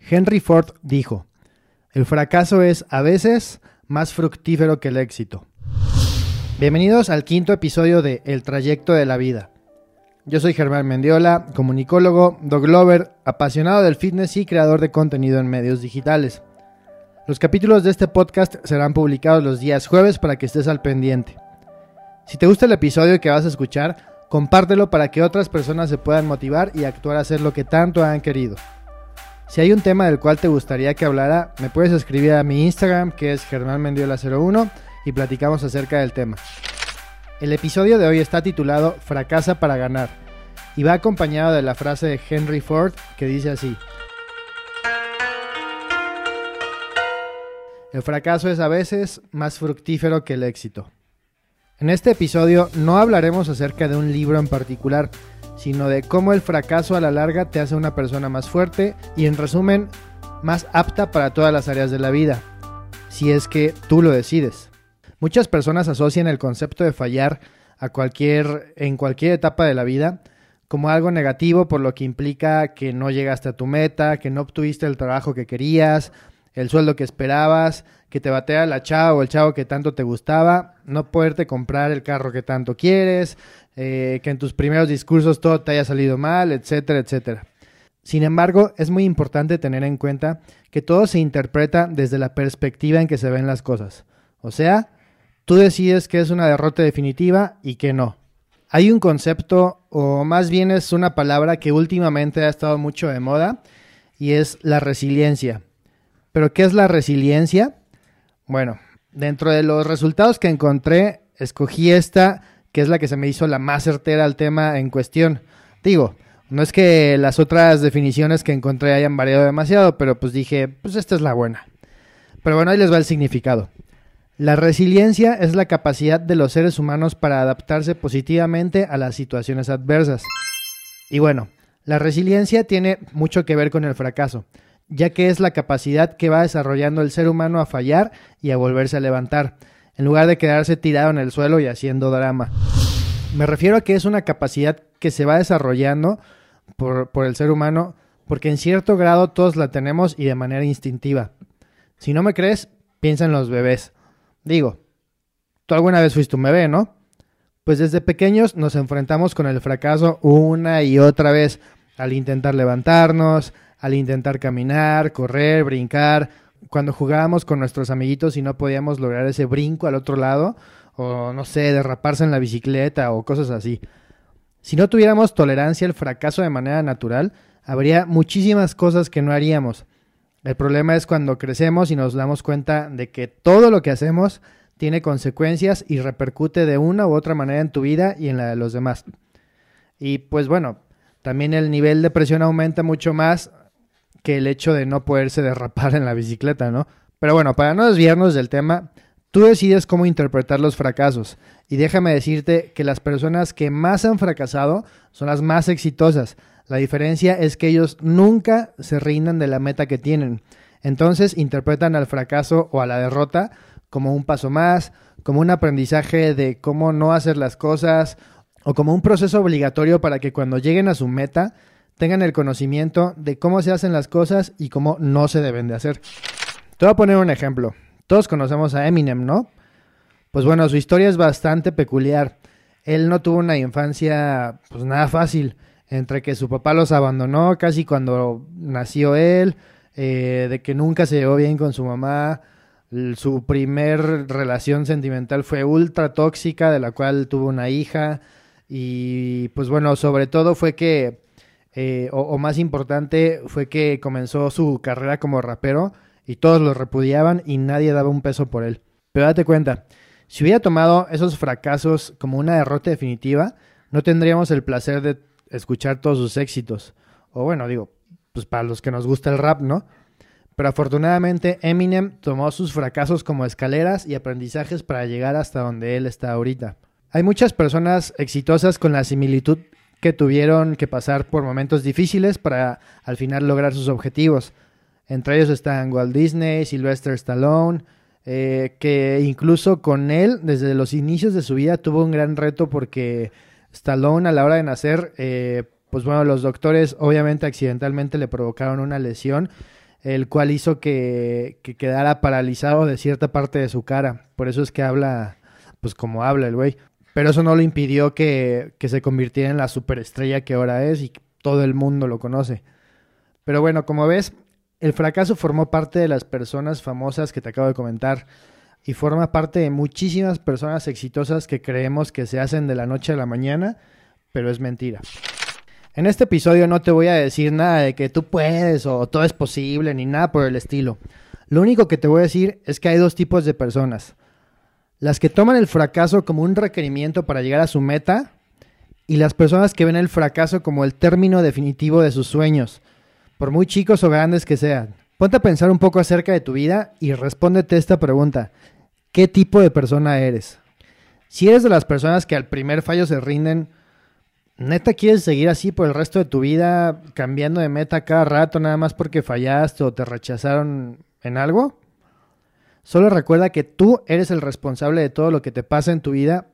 Henry Ford dijo, el fracaso es a veces más fructífero que el éxito. Bienvenidos al quinto episodio de El trayecto de la vida. Yo soy Germán Mendiola, comunicólogo, dog lover, apasionado del fitness y creador de contenido en medios digitales. Los capítulos de este podcast serán publicados los días jueves para que estés al pendiente. Si te gusta el episodio que vas a escuchar, compártelo para que otras personas se puedan motivar y actuar a hacer lo que tanto han querido. Si hay un tema del cual te gustaría que hablara, me puedes escribir a mi Instagram, que es germánmendiola01, y platicamos acerca del tema. El episodio de hoy está titulado Fracasa para ganar, y va acompañado de la frase de Henry Ford que dice así. El fracaso es a veces más fructífero que el éxito. En este episodio no hablaremos acerca de un libro en particular, sino de cómo el fracaso a la larga te hace una persona más fuerte y en resumen, más apta para todas las áreas de la vida, si es que tú lo decides. Muchas personas asocian el concepto de fallar a cualquier, en cualquier etapa de la vida como algo negativo por lo que implica que no llegaste a tu meta, que no obtuviste el trabajo que querías, el sueldo que esperabas, que te batea la chava o el chavo que tanto te gustaba, no poderte comprar el carro que tanto quieres, eh, que en tus primeros discursos todo te haya salido mal, etcétera, etcétera. Sin embargo, es muy importante tener en cuenta que todo se interpreta desde la perspectiva en que se ven las cosas. O sea, tú decides que es una derrota definitiva y que no. Hay un concepto, o más bien es una palabra que últimamente ha estado mucho de moda, y es la resiliencia. ¿Pero qué es la resiliencia? Bueno, dentro de los resultados que encontré, escogí esta que es la que se me hizo la más certera al tema en cuestión. Digo, no es que las otras definiciones que encontré hayan variado demasiado, pero pues dije, pues esta es la buena. Pero bueno, ahí les va el significado. La resiliencia es la capacidad de los seres humanos para adaptarse positivamente a las situaciones adversas. Y bueno, la resiliencia tiene mucho que ver con el fracaso, ya que es la capacidad que va desarrollando el ser humano a fallar y a volverse a levantar en lugar de quedarse tirado en el suelo y haciendo drama. Me refiero a que es una capacidad que se va desarrollando por, el ser humano porque en cierto grado todos la tenemos y de manera instintiva. Si no me crees, piensa en los bebés. Digo, tú alguna vez fuiste un bebé, ¿no? Pues desde pequeños nos enfrentamos con el fracaso una y otra vez al intentar levantarnos, al intentar caminar, correr, brincar, cuando jugábamos con nuestros amiguitos y no podíamos lograr ese brinco al otro lado, o no sé, derraparse en la bicicleta o cosas así. Si no tuviéramos tolerancia al fracaso de manera natural, habría muchísimas cosas que no haríamos. El problema es cuando crecemos y nos damos cuenta de que todo lo que hacemos tiene consecuencias y repercute de una u otra manera en tu vida y en la de los demás. Y pues bueno, también el nivel de presión aumenta mucho más que el hecho de no poderse derrapar en la bicicleta, ¿no? Pero bueno, para no desviarnos del tema, tú decides cómo interpretar los fracasos. Y déjame decirte que las personas que más han fracasado son las más exitosas. La diferencia es que ellos nunca se rindan de la meta que tienen. Entonces interpretan al fracaso o a la derrota como un paso más, como un aprendizaje de cómo no hacer las cosas o como un proceso obligatorio para que cuando lleguen a su meta tengan el conocimiento de cómo se hacen las cosas y cómo no se deben de hacer. Te voy a poner un ejemplo. Todos conocemos a Eminem, ¿no? Pues bueno, su historia es bastante peculiar. Él no tuvo una infancia pues nada fácil, entre que su papá los abandonó casi cuando nació él, eh, de que nunca se llevó bien con su mamá, su primer relación sentimental fue ultra tóxica, de la cual tuvo una hija, y pues bueno, sobre todo fue que eh, o, más importante, fue que comenzó su carrera como rapero y todos lo repudiaban y nadie daba un peso por él. Pero date cuenta, si hubiera tomado esos fracasos como una derrota definitiva, no tendríamos el placer de escuchar todos sus éxitos. O bueno, digo, pues para los que nos gusta el rap, ¿no? Pero afortunadamente Eminem tomó sus fracasos como escaleras y aprendizajes para llegar hasta donde él está ahorita. Hay muchas personas exitosas con la similitud que tuvieron que pasar por momentos difíciles para al final lograr sus objetivos. Entre ellos están Walt Disney, Sylvester Stallone, eh, que incluso con él, desde los inicios de su vida, tuvo un gran reto porque Stallone a la hora de nacer, eh, pues bueno, los doctores obviamente accidentalmente le provocaron una lesión el cual hizo que, que quedara paralizado de cierta parte de su cara. Por eso es que habla, pues como habla el güey. Pero eso no lo impidió que, que se convirtiera en la superestrella que ahora es y todo el mundo lo conoce. Pero bueno, como ves, el fracaso formó parte de las personas famosas que te acabo de comentar y forma parte de muchísimas personas exitosas que creemos que se hacen de la noche a la mañana, pero es mentira. En este episodio no te voy a decir nada de que tú puedes o todo es posible ni nada por el estilo. Lo único que te voy a decir es que hay dos tipos de personas. Las que toman el fracaso como un requerimiento para llegar a su meta y las personas que ven el fracaso como el término definitivo de sus sueños, por muy chicos o grandes que sean. Ponte a pensar un poco acerca de tu vida y respóndete esta pregunta. ¿Qué tipo de persona eres? Si eres de las personas que al primer fallo se rinden, ¿neta quieres seguir así por el resto de tu vida, cambiando de meta cada rato nada más porque fallaste o te rechazaron en algo? Solo recuerda que tú eres el responsable de todo lo que te pasa en tu vida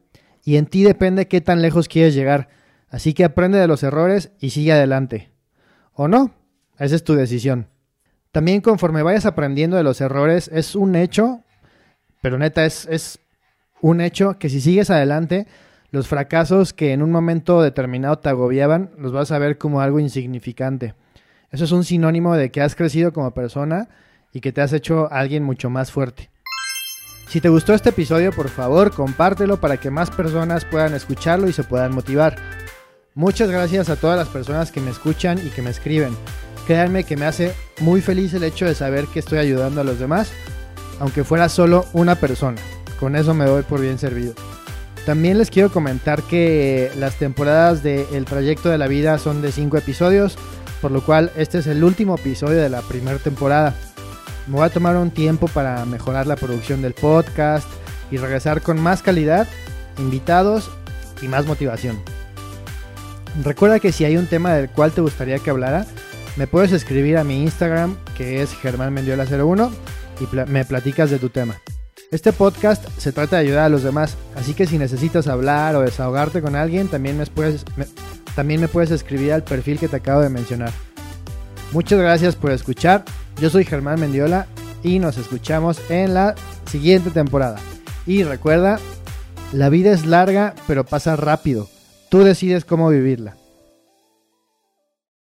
y en ti depende qué tan lejos quieres llegar. Así que aprende de los errores y sigue adelante. ¿O no? Esa es tu decisión. También conforme vayas aprendiendo de los errores, es un hecho pero neta, es, es un hecho que si sigues adelante, los fracasos que en un momento determinado te agobiaban, los vas a ver como algo insignificante. Eso es un sinónimo de que has crecido como persona y que te has hecho alguien mucho más fuerte. Si te gustó este episodio, por favor, compártelo para que más personas puedan escucharlo y se puedan motivar. Muchas gracias a todas las personas que me escuchan y que me escriben. Créanme que me hace muy feliz el hecho de saber que estoy ayudando a los demás aunque fuera solo una persona. Con eso me doy por bien servido. También les quiero comentar que las temporadas de El Trayecto de la Vida son de 5 episodios, por lo cual este es el último episodio de la primera temporada. Me voy a tomar un tiempo para mejorar la producción del podcast y regresar con más calidad, invitados y más motivación. Recuerda que si hay un tema del cual te gustaría que hablara, me puedes escribir a mi Instagram que es germánmendiola01 y me platicas de tu tema. Este podcast se trata de ayudar a los demás, así que si necesitas hablar o desahogarte con alguien, también me puedes, también me puedes escribir al perfil que te acabo de mencionar. Muchas gracias por escuchar, yo soy Germán Mendiola y nos escuchamos en la siguiente temporada. Y recuerda, la vida es larga pero pasa rápido, tú decides cómo vivirla.